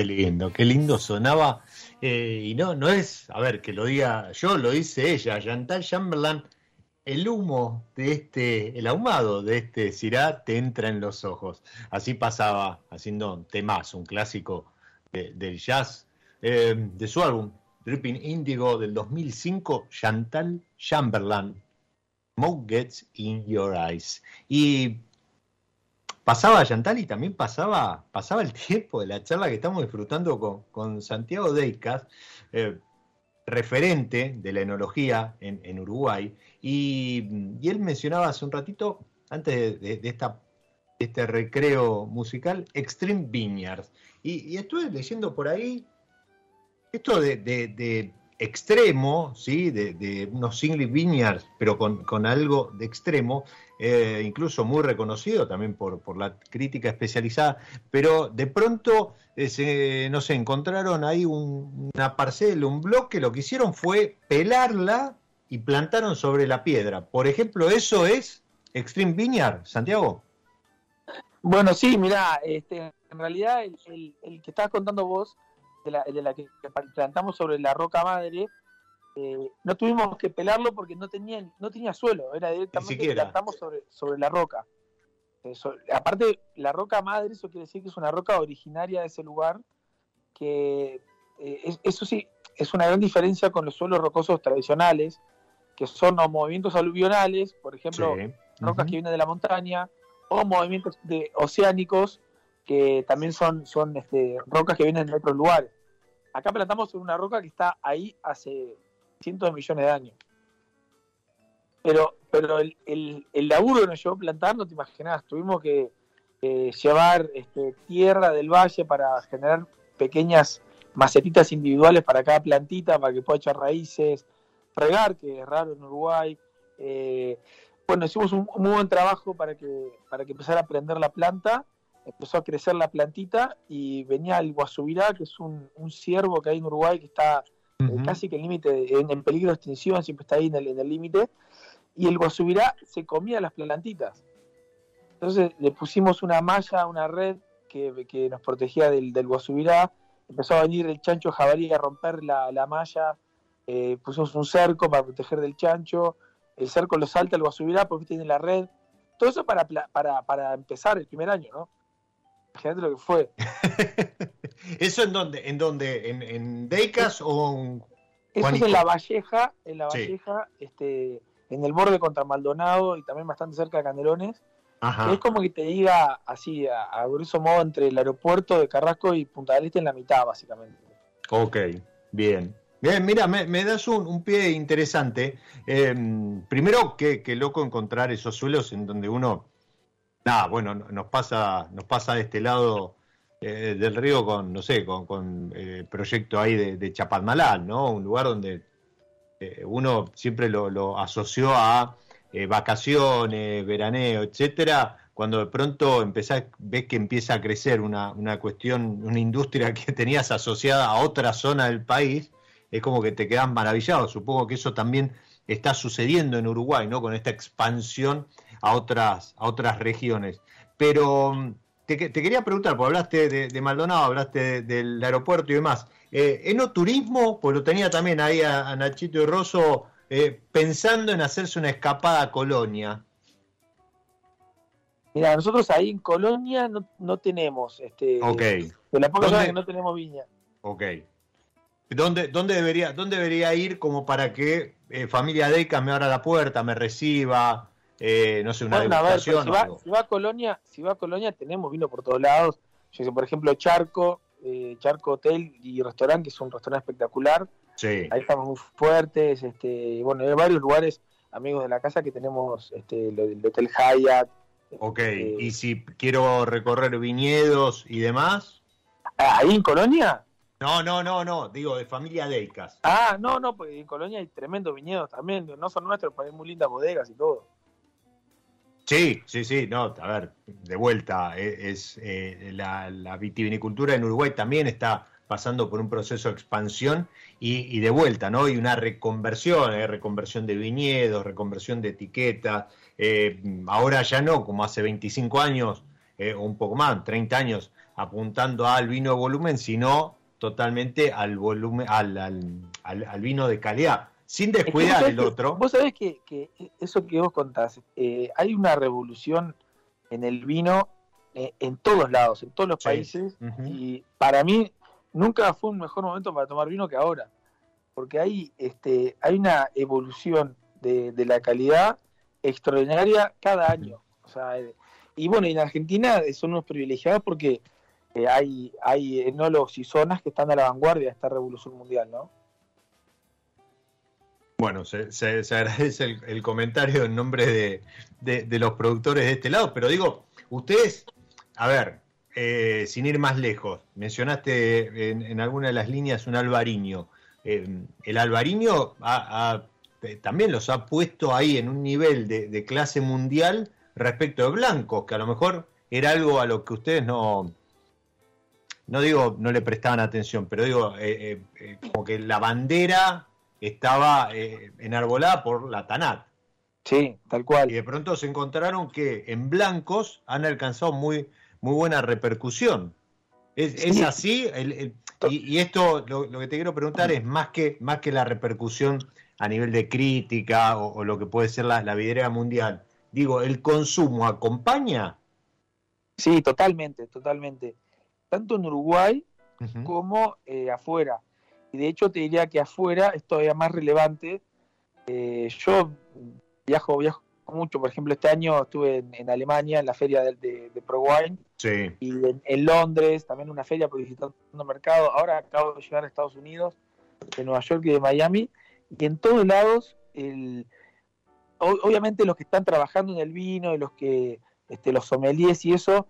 Qué lindo, qué lindo sonaba. Eh, y no, no es, a ver, que lo diga yo, lo dice ella, Chantal Chamberlain. El humo de este, el ahumado de este Cirá te entra en los ojos. Así pasaba haciendo temas, un clásico de- del jazz, eh, de su álbum Dripping Indigo del 2005, Chantal Chamberlain. Smoke gets in your eyes. Y pasaba Chantal y también pasaba, pasaba el [laughs] tiempo de la charla que estamos disfrutando con, con Santiago Deicas, eh, referente de la enología en, en Uruguay. Y, y él mencionaba hace un ratito, antes de, de- esta, este recreo musical, Extreme Vineyards. Y, estuve leyendo por ahí esto de extremo, ¿sí? de, de unos single vineyards, pero con, con algo de extremo, eh, incluso muy reconocido también por, por la crítica especializada, pero de pronto eh, se, no sé, encontraron ahí un- una parcela, un bloque, lo que hicieron fue pelarla y plantaron sobre la piedra. Por ejemplo, eso es Extreme Vineyard, Santiago. Bueno, sí, mirá, este, en realidad el, el- el que estabas contando vos, de la, de la que plantamos sobre la roca madre, eh, no tuvimos que pelarlo porque no tenía, no tenía suelo, era directamente plantamos sobre, sobre la roca. Eh, aparte, la roca madre, eso quiere decir que es una roca originaria de ese lugar, que eh, es- eso sí, es una gran diferencia con los suelos rocosos tradicionales, que son los movimientos aluvionales, por ejemplo, Sí. rocas que vienen de la montaña, o movimientos de oceánicos, que también son, son este, rocas que vienen de otros lugares. Acá plantamos una roca que está ahí hace cientos de millones de años. Pero, pero el, el, laburo que nos llevó a plantar, no te imaginás, tuvimos que eh, llevar este, tierra del valle para generar pequeñas macetitas individuales para cada plantita, para que pueda echar raíces, regar, que es raro en Uruguay. Eh, bueno, hicimos un, un muy buen trabajo para que, para que empezara a prender la planta, empezó a crecer la plantita y venía el guasubirá, que es un, un ciervo que hay en Uruguay que está eh, casi que en límite, en, en peligro de extinción, siempre está ahí en el límite, y el guasubirá se comía las plantitas. Entonces le pusimos una malla, una red que, que nos protegía del, del guasubirá, empezó a venir el chancho jabalí a romper la, la malla, eh, pusimos un cerco para proteger del chancho, el cerco lo salta el guasubirá porque tiene la red, todo eso para, para, para empezar el primer año, ¿no? Imagínate lo que fue. [laughs] ¿Eso en dónde? ¿En dónde? ¿En, en Deicas o en Eso es en La Valleja, en La Valleja, este, en el borde contra Maldonado y también bastante cerca de Canelones. Es como que te diga así, a, a, grueso modo, entre el aeropuerto de Carrasco y Punta del Este en la mitad, básicamente. Ok, bien. Bien, mira, me, das un, pie interesante. Em, primero, que, loco encontrar esos suelos en donde uno, nada, bueno, nos pasa, nos pasa de este lado eh, del río con, no sé, con, el eh, proyecto ahí de, de ¿no? Un lugar donde eh, uno siempre lo, asoció a vacaciones, veraneo, etcétera. Cuando de pronto empezás, ves que empieza a crecer una, cuestión, una industria que tenías asociada a otra zona del país, es como que te quedan maravillados. Supongo que eso también está sucediendo en Uruguay, ¿no? Con esta expansión a otras, a otras regiones. Pero mm, te, quería preguntar, porque hablaste de, Maldonado, hablaste del aeropuerto y demás. Eh, ¿Enoturismo? Pues lo tenía también ahí a, Nachito y Rosso eh, pensando en hacerse una escapada a Colonia. Mira, nosotros ahí en Colonia no, no tenemos, este, ok. de la poca que no tenemos viña. Ok. ¿Dónde, dónde, debería, ¿Dónde debería ir como para que eh, familia Deca me abra la puerta, me reciba? Eh, no sé, una bueno, si, va, a Colonia, si va a Colonia tenemos vino por todos lados. Yo sé, por ejemplo, Charco, eh, Charco Hotel y Restaurante, que es un restaurante espectacular. Sí. Ahí estamos muy fuertes. Este, bueno, hay varios lugares, amigos de la casa, que tenemos este, el, Hotel Hyatt. Ok, este, y si quiero recorrer viñedos y demás. ¿Ahí en Colonia? No, no, no, no, digo de familia Deicas. Ah, no, no, porque en Colonia hay tremendos viñedos también, no son nuestros, pero hay muy lindas bodegas y todo. Sí, sí, sí, no, a ver, de vuelta, e, es, eh, la, vitivinicultura en Uruguay también está pasando por un proceso de expansión y, de vuelta, ¿no? Y una reconversión, eh, reconversión de viñedos, reconversión de etiquetas, eh, ahora ya no, como hace 25 años, o un poco más, 30 años, apuntando al vino de volumen, sino totalmente al volumen, al, al, vino de calidad, sin descuidar el otro. Vos sabés que, eso que vos contás, eh, hay una revolución en el vino eh, en todos lados, en todos los países, y para mí nunca fue un mejor momento para tomar vino que ahora, porque hay, este, hay una evolución de, de la calidad extraordinaria cada año. O sea, y bueno, en Argentina son unos privilegiados porque eh, hay, hay enólogos y zonas que están a la vanguardia de esta revolución mundial, ¿no? Bueno, se, [laughs] agradece el, comentario en nombre de, los productores de este lado, pero digo, ustedes, a ver, eh, sin ir más lejos, mencionaste en, alguna de las líneas un albariño. Eh, el albariño también los ha puesto ahí en un nivel de, de clase mundial respecto de blancos, que a lo mejor era algo a lo que ustedes no, no digo no le prestaban atención, pero digo, eh, eh, eh, como que la bandera estaba enarbolada por la TANAT. Sí, tal cual. Y de pronto se encontraron que en blancos han alcanzado muy, muy buena repercusión. ¿Es, así? y, esto, lo, que te quiero preguntar es más que, más que la repercusión a nivel de crítica o, lo que puede ser la, la vidriera mundial. Digo, ¿el consumo acompaña? Sí, totalmente, totalmente tanto en Uruguay como eh, afuera. Y de hecho te diría que afuera es todavía más relevante. Eh, yo viajo, viajo mucho, por ejemplo, este año estuve en, Alemania en la feria de, de, ProWine y en, Londres, también una feria por visitando mercado. Ahora acabo de llegar a Estados Unidos, de Nueva York y de Miami, y en todos lados, el, obviamente los que están trabajando en el vino y los que este, los sommeliers y eso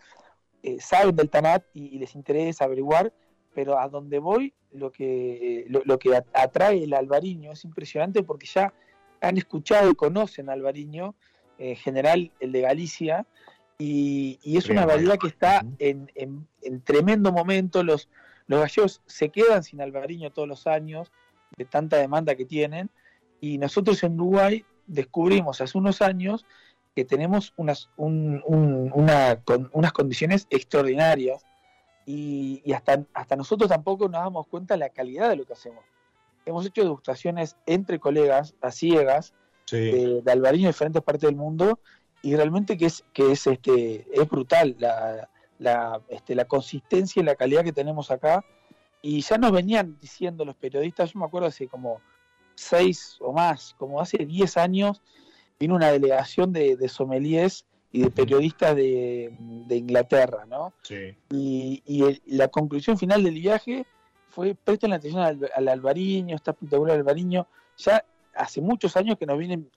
eh, saben del TANAT y, les interesa averiguar, pero a donde voy, lo que, lo, que atrae el albariño es impresionante porque ya han escuchado y conocen al albariño, en general el de Galicia, y, es una variedad que está en, tremendo momento. Los, los gallegos se quedan sin albariño todos los años, de tanta demanda que tienen, y nosotros en Uruguay descubrimos hace unos años que tenemos unas, unas condiciones extraordinarias y, hasta, hasta nosotros tampoco nos damos cuenta de la calidad de lo que hacemos. Hemos hecho degustaciones entre colegas, a ciegas, de, de, en diferentes partes del mundo y realmente que es, que es, este, es brutal la, la, este, la consistencia y la calidad que tenemos acá. Y ya nos venían diciendo los periodistas, yo me acuerdo hace como seis o más, como hace diez años, vino una delegación de, de sommeliers y de periodistas de, de Inglaterra, ¿no? Sí. Y, y el- la conclusión final del viaje fue presten atención al, al albariño, está espectacular el albariño. Ya hace muchos años que nos vienen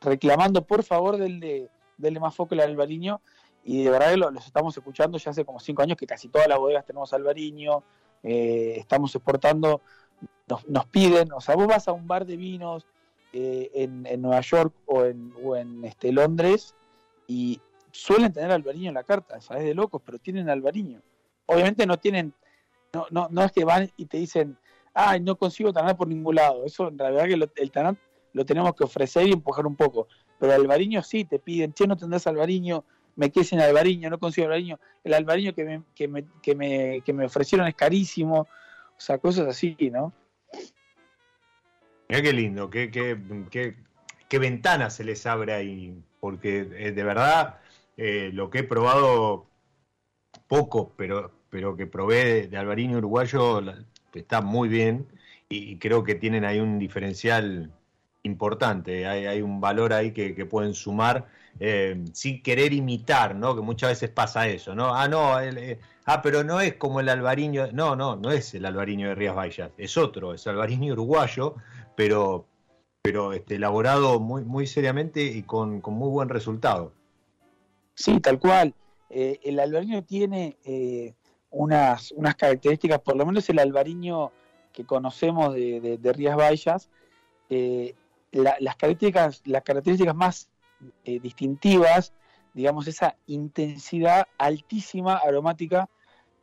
reclamando por favor del de, del más foco al albariño y de verdad que lo- los estamos escuchando ya hace como cinco años que casi todas las bodegas tenemos albariño, eh, estamos exportando, nos, nos piden, o sea, vos vas a un bar de vinos eh, en, en Nueva York o en, o en este, Londres y suelen tener albariño en la carta, sabes de locos, pero tienen albariño. Obviamente no tienen, no, no, no es que van y te dicen, ay, no consigo tanat por ningún lado. Eso en realidad que el tanat lo tenemos que ofrecer y empujar un poco. Pero albariño sí, te piden, che, no tendrás albariño, me quedé sin albariño, no consigo albariño. El albariño que me, que me, que me, que me ofrecieron es carísimo. O sea, cosas así, ¿no? Mirá qué lindo, qué, qué, qué, qué ventana se les abre ahí, porque eh, de verdad eh, lo que he probado poco, pero, pero que probé de, de uruguayo está muy bien y, creo que tienen ahí un diferencial importante, hay, hay un valor ahí que, pueden sumar eh, sin querer imitar, ¿no? Que muchas veces pasa eso, ¿no? Ah, no, ah, pero no es como el albariño, no, no, no es el albariño de Rías Baixas, es otro, es albariño uruguayo, pero, pero este, elaborado muy, muy seriamente y con, con muy buen resultado. Sí, tal cual. Eh, el albariño tiene eh, unas, unas características, por lo menos el albariño que conocemos de, de- Rías Baixas, eh, la- las, características, las características más distintivas, digamos, esa intensidad altísima aromática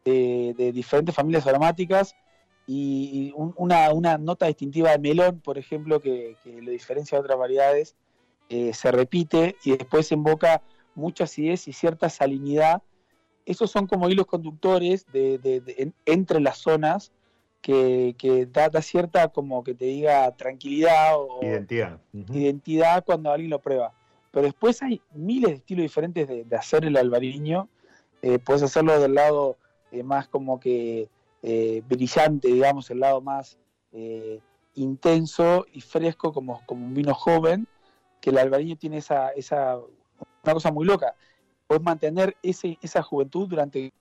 de diferentes familias aromáticas y, y un- una, una nota distintiva de melón, por ejemplo, que, que lo diferencia de otras variedades, eh, se repite y después invoca mucha acidez y cierta salinidad. Esos son como hilos conductores de, de- de- en- entre las zonas que, que da, da cierta, como que te diga, tranquilidad o Identidad. Identidad cuando alguien lo prueba. Pero después hay miles de estilos diferentes de, de hacer el albariño. Eh, puedes hacerlo del lado eh, más como que eh, brillante, digamos, el lado más eh, intenso y fresco como, como un vino joven, que el albariño tiene esa, esa una cosa muy loca. Puedes mantener ese, esa juventud durante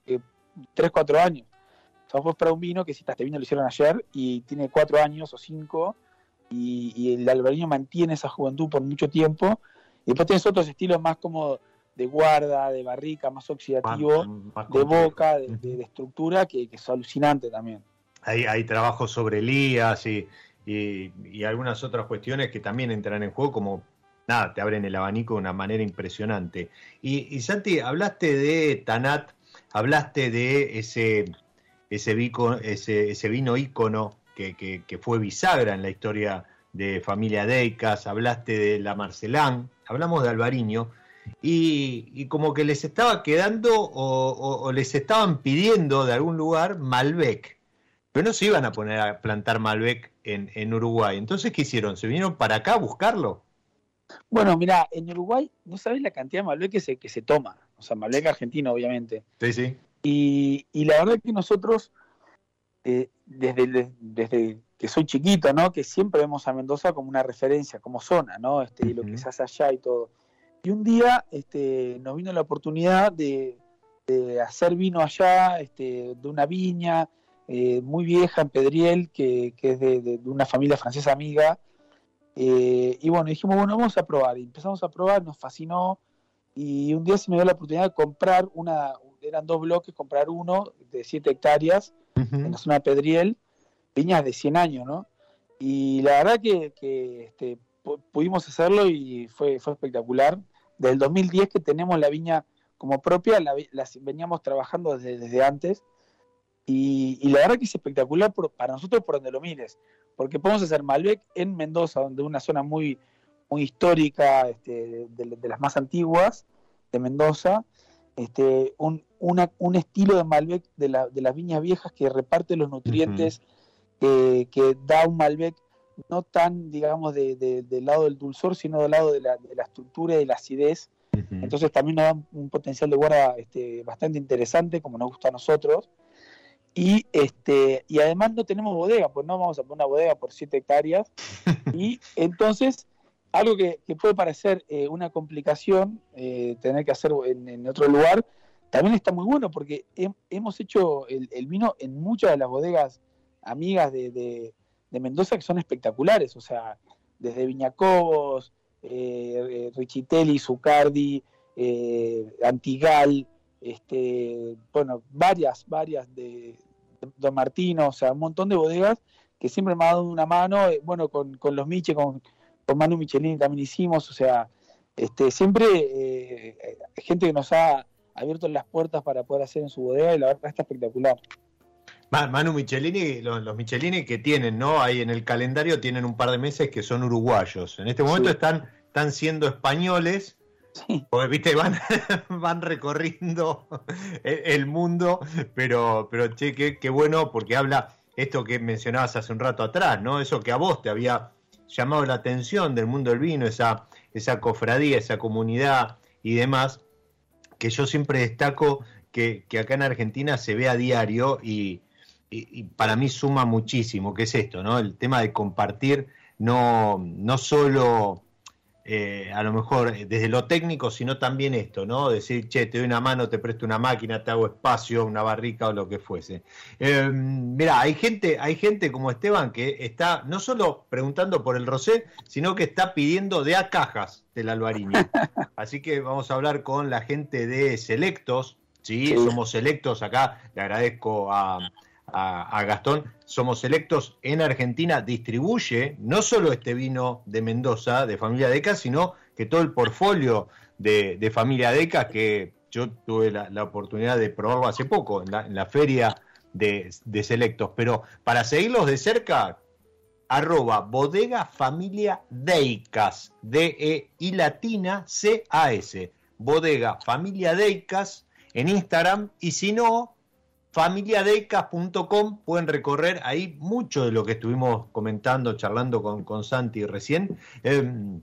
3, 4 años. O vos para un vino que si este vino lo hicieron ayer y tiene 4 años o 5 y, y el albariño mantiene esa juventud por mucho tiempo. Y después tienes otros estilos más como de guarda, de barrica, más oxidativo, Más- más de boca, de, Ujú. de- de estructura, que, que es alucinante también. Hay, hay trabajos sobre Elías y, y- y algunas otras cuestiones que también entran en juego, como nada, te abren el abanico de una manera impresionante. Y, y Santi, hablaste de Tanat, hablaste de ese, ese, vico- ese, ese vino ícono que, que- que fue bisagra en la historia de familia Deicas, hablaste de la Marcelán, hablamos de Alvariño. Y, y como que les estaba quedando o, o- o les estaban pidiendo de algún lugar Malbec. Pero no se iban a poner a plantar Malbec en, en Uruguay. Entonces, ¿qué hicieron? ¿Se vinieron para acá a buscarlo? Bueno, mira, en Uruguay no sabes la cantidad de Malbec que se, que se toma. O sea, Malbec argentino, obviamente. Sí, sí. Y, y la verdad que nosotros, eh, desde, de- desde que soy chiquito, ¿no? Que siempre vemos a Mendoza como una referencia, como zona, ¿no? Este, y lo que se hace allá y todo. Y un día este, nos vino la oportunidad de, de hacer vino allá, este, de una viña eh, muy vieja en Pedriel, que, que es de, de- de una familia francesa amiga. Eh, y bueno, dijimos, bueno, vamos a probar. Y empezamos a probar, nos fascinó. Y un día se me dio la oportunidad de comprar una, eran dos bloques, comprar uno de 7 hectáreas en la zona de Pedriel, viñas de 100 años, ¿no? Y la verdad que, que, este, pu- pudimos hacerlo y fue, fue espectacular. Desde el 2010 que tenemos la viña como propia, la, las veníamos trabajando desde, desde antes. Y, y la verdad que es espectacular por- para nosotros por donde lo mires, porque podemos hacer Malbec en Mendoza, donde es una zona muy, muy histórica, este, de, de las más antiguas de Mendoza, este, un, una- un estilo de Malbec de, la- de las viñas viejas que reparte los nutrientes, que da un Malbec no tan, digamos, de- de- del lado del dulzor, sino del lado de la, de la estructura y de la acidez, Entonces también nos da un potencial de guarda este, bastante interesante, como nos gusta a nosotros. Y, este, y además no tenemos bodega, pues no vamos a poner una bodega por 7 hectáreas. [laughs] y entonces, algo que, puede parecer eh, una complicación, eh, tener que hacer en, otro lugar, también está muy bueno porque hemos hecho el, vino en muchas de las bodegas amigas de, Mendoza que son espectaculares, o sea, desde Viñacobos, eh, Richitelli, Zucardi, Antigal, este, bueno, varias, varias de, Don Martino, o sea, un montón de bodegas que siempre me ha dado una mano, eh, bueno, con, los Miche, con, con, Manu Michelini también hicimos, o sea, este, siempre eh, gente que nos ha abierto las puertas para poder hacer en su bodega y la verdad está espectacular. Manu Michelini, los, Michelini que tienen, ¿no? Ahí en el calendario tienen un par de meses que son uruguayos. En este momento están, están siendo españoles porque, viste, van, [laughs] van recorriendo el, mundo, pero, pero che, qué, bueno, porque habla esto que mencionabas hace un rato atrás, ¿no? Eso que a vos te había llamado la atención del mundo del vino, esa, esa cofradía, esa comunidad y demás, que yo siempre destaco que, acá en Argentina se ve a diario y, y, para mí suma muchísimo, que es esto, ¿no? El tema de compartir no, no solo eh, a lo mejor eh, desde lo técnico, sino también esto, ¿no? Decir, che, te doy una mano, te presto una máquina, te hago espacio, una barrica o lo que fuese. Eh, mira, hay gente, hay gente como Esteban que está no solo preguntando por el rosé, sino que está pidiendo de a cajas del albariño. [laughs] Así que vamos a hablar con la gente de Selectos, ¿sí? Somos Selectos acá, le agradezco a, a, Gastón, somos electos en Argentina, distribuye no solo este vino de Mendoza, de familia Deca, sino que todo el portfolio de, familia Deca, que yo tuve la, oportunidad de probarlo hace poco en la, feria de, Selectos. Pero para seguirlos de cerca, arroba bodega familia Deicas, D-E y latina C-A-S, bodega familia Deicas en Instagram. Y si no, familiadecas.com pueden recorrer ahí mucho de lo que estuvimos comentando, charlando con, con Santi recién. Em,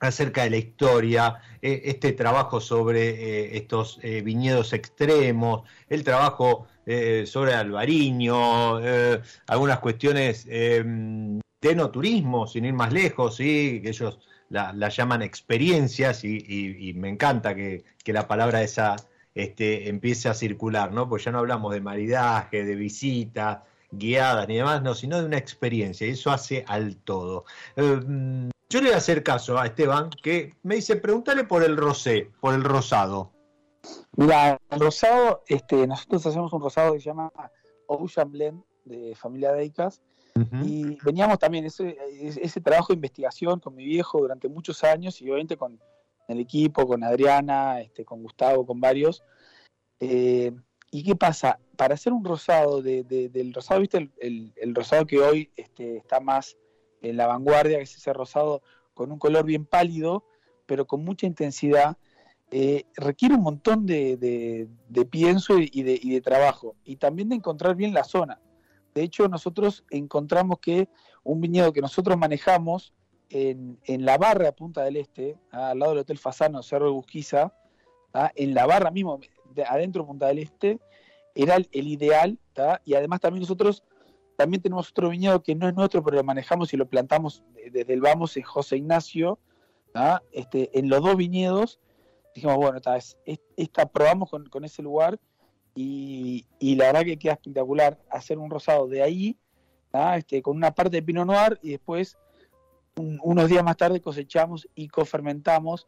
acerca de la historia, e, este trabajo sobre eh, estos eh, viñedos extremos, el trabajo eh, sobre Alvariño, algunas cuestiones de no turismo, sin ir más lejos, ¿sí? que ellos la, llaman experiencias y, me encanta que, que la palabra esa este, empiece a circular, ¿no? Pues ya no hablamos de maridaje, de visitas guiadas ni demás, no, sino de una experiencia, y eso hace al todo. Eh, yo le voy a hacer caso a Esteban, que me dice, pregúntale por el rosé, por el rosado. Mira, el rosado, este, nosotros hacemos un rosado que se llama Ocean Blend, de familia Deicas, y veníamos también ese, ese trabajo de investigación con mi viejo durante muchos años, y obviamente con el equipo, con Adriana, este, con Gustavo, con varios. Eh, ¿Y qué pasa? Para hacer un rosado, del rosado, ¿viste? El, rosado que hoy este, está más en la vanguardia, que es ese rosado con un color bien pálido, pero con mucha intensidad, eh, requiere un montón de, pienso y, de, trabajo, y también de encontrar bien la zona. De hecho, nosotros encontramos que un viñedo que nosotros manejamos, en, la barra de Punta del Este, al lado del Hotel Fasano, Cerro de Busquiza, en la barra mismo, adentro de Punta del Este, era el, ideal, y además también nosotros también tenemos otro viñedo que no es nuestro, pero lo manejamos y lo plantamos desde el Vamos en José Ignacio, este, en los dos viñedos, dijimos, bueno, esta, probamos con, ese lugar y, la verdad que queda espectacular hacer un rosado de ahí, este, con una parte de Pinot Noir y después unos días más tarde cosechamos y cofermentamos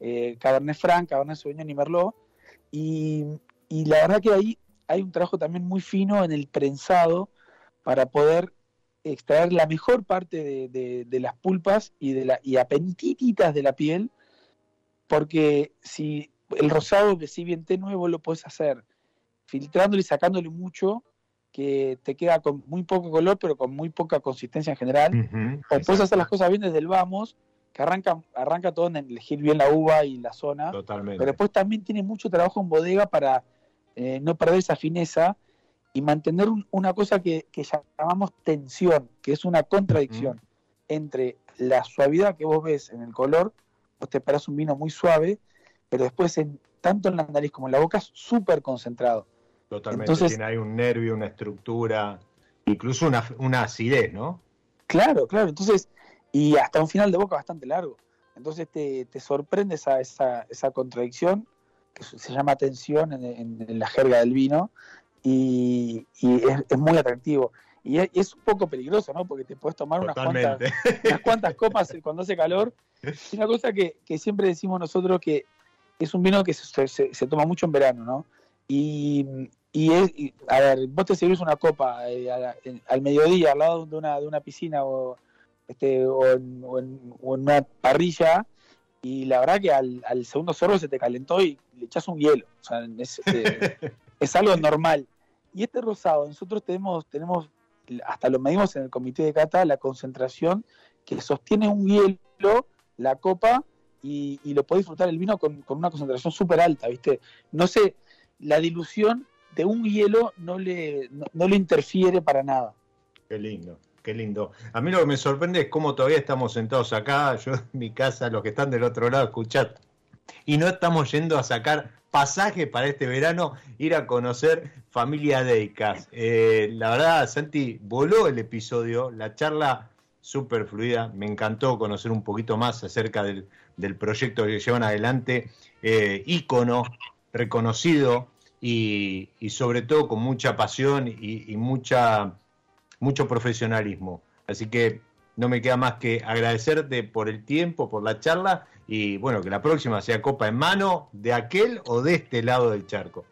eh, Cabernet Franc, Cabernet Sauvignon y Merlot. Y, la verdad que ahí hay un trabajo también muy fino en el prensado para poder extraer la mejor parte de, las pulpas y de la y apentititas de la piel, porque si el rosado, que si bien tenue, vos lo puedes hacer filtrándole y sacándole mucho, que te queda con muy poco color, pero con muy poca consistencia en general. o puedes hacer las cosas bien desde el vamos, que arranca, arranca todo en elegir bien la uva y la zona. Totalmente. Pero después también tiene mucho trabajo en bodega para eh, no perder esa fineza y mantener una cosa que, llamamos tensión, que es una contradicción entre la suavidad que vos ves en el color, vos te esperás un vino muy suave, pero después en, tanto en la nariz como en la boca es súper concentrado. Totalmente, Entonces, tiene ahí un nervio, una estructura, incluso una, una acidez, ¿no? Claro, claro, entonces, y hasta un final de boca bastante largo. Entonces te, te sorprende esa, esa, esa, contradicción, que se llama tensión en, la jerga del vino, y, es, muy atractivo. Y es, un poco peligroso, ¿no? Porque te puedes tomar unas cuantas, unas cuantas, copas cuando hace calor. [laughs] Es una cosa que, que, siempre decimos nosotros que es un vino que se, se, toma mucho en verano, ¿no? Y, y, es, a ver, vos te servís una copa eh, al mediodía al lado de una, de una piscina o, este, o, en, una parrilla y la verdad que al, segundo sorbo se te calentó y le echas un hielo. O sea, es, eh, [laughs] es, algo normal. Y este rosado, nosotros tenemos, tenemos, hasta lo medimos en el comité de cata, la concentración que sostiene un hielo, la copa, y, lo puede disfrutar el vino con, una concentración súper alta, ¿viste? No sé, la dilución de un hielo no le, no le interfiere para nada. Qué lindo. Qué lindo. A mí lo que me sorprende es cómo todavía estamos sentados acá, yo en mi casa, los que están del otro lado, escuchad. Y no estamos yendo a sacar pasaje para este verano, ir a conocer Familia Deicas. Eh, la verdad, Santi, voló el episodio, la charla súper fluida, me encantó conocer un poquito más acerca del, proyecto que llevan adelante, eh, ícono, reconocido y, sobre todo con mucha pasión y mucha mucho profesionalismo. Así que no me queda más que agradecerte por el tiempo, por la charla y bueno, que la próxima sea copa en mano de aquel o de este lado del charco.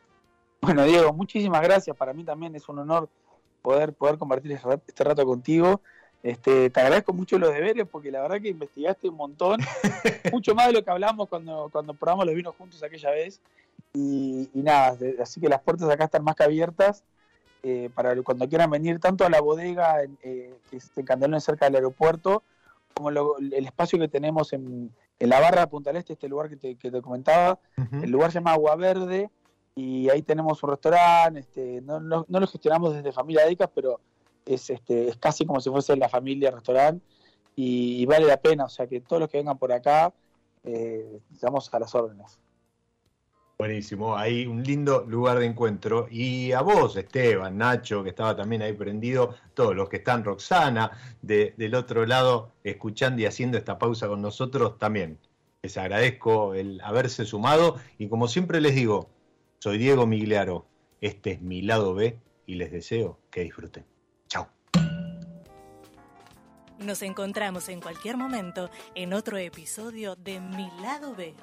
Bueno, Diego, muchísimas gracias. Para mí también es un honor poder, poder compartir este, este rato contigo. Este, te agradezco mucho los deberes porque la verdad que investigaste un montón, [laughs] mucho más de lo que hablamos cuando, cuando probamos los vinos juntos aquella vez. Y, y nada, así que las puertas acá están más que abiertas eh, para cuando quieran venir tanto a la bodega eh, que está en Candelón cerca del aeropuerto, como el espacio que tenemos en, la barra de Punta del Este, este lugar que te, comentaba. El lugar se llama Agua Verde y ahí tenemos un restaurante. Este, no, lo gestionamos desde Familia Dicas, pero es, este, es casi como si fuese la familia restaurante y, vale la pena. O sea que todos los que vengan por acá, eh, estamos a las órdenes. Buenísimo, hay un lindo lugar de encuentro. Y a vos, Esteban, Nacho, que estaba también ahí prendido, todos los que están, Roxana, del otro lado, escuchando y haciendo esta pausa con nosotros, también les agradezco el haberse sumado. Y como siempre les digo, soy Diego Migliaro, este es mi lado B y les deseo que disfruten. Chao. Nos encontramos en cualquier momento en otro episodio de Mi lado B.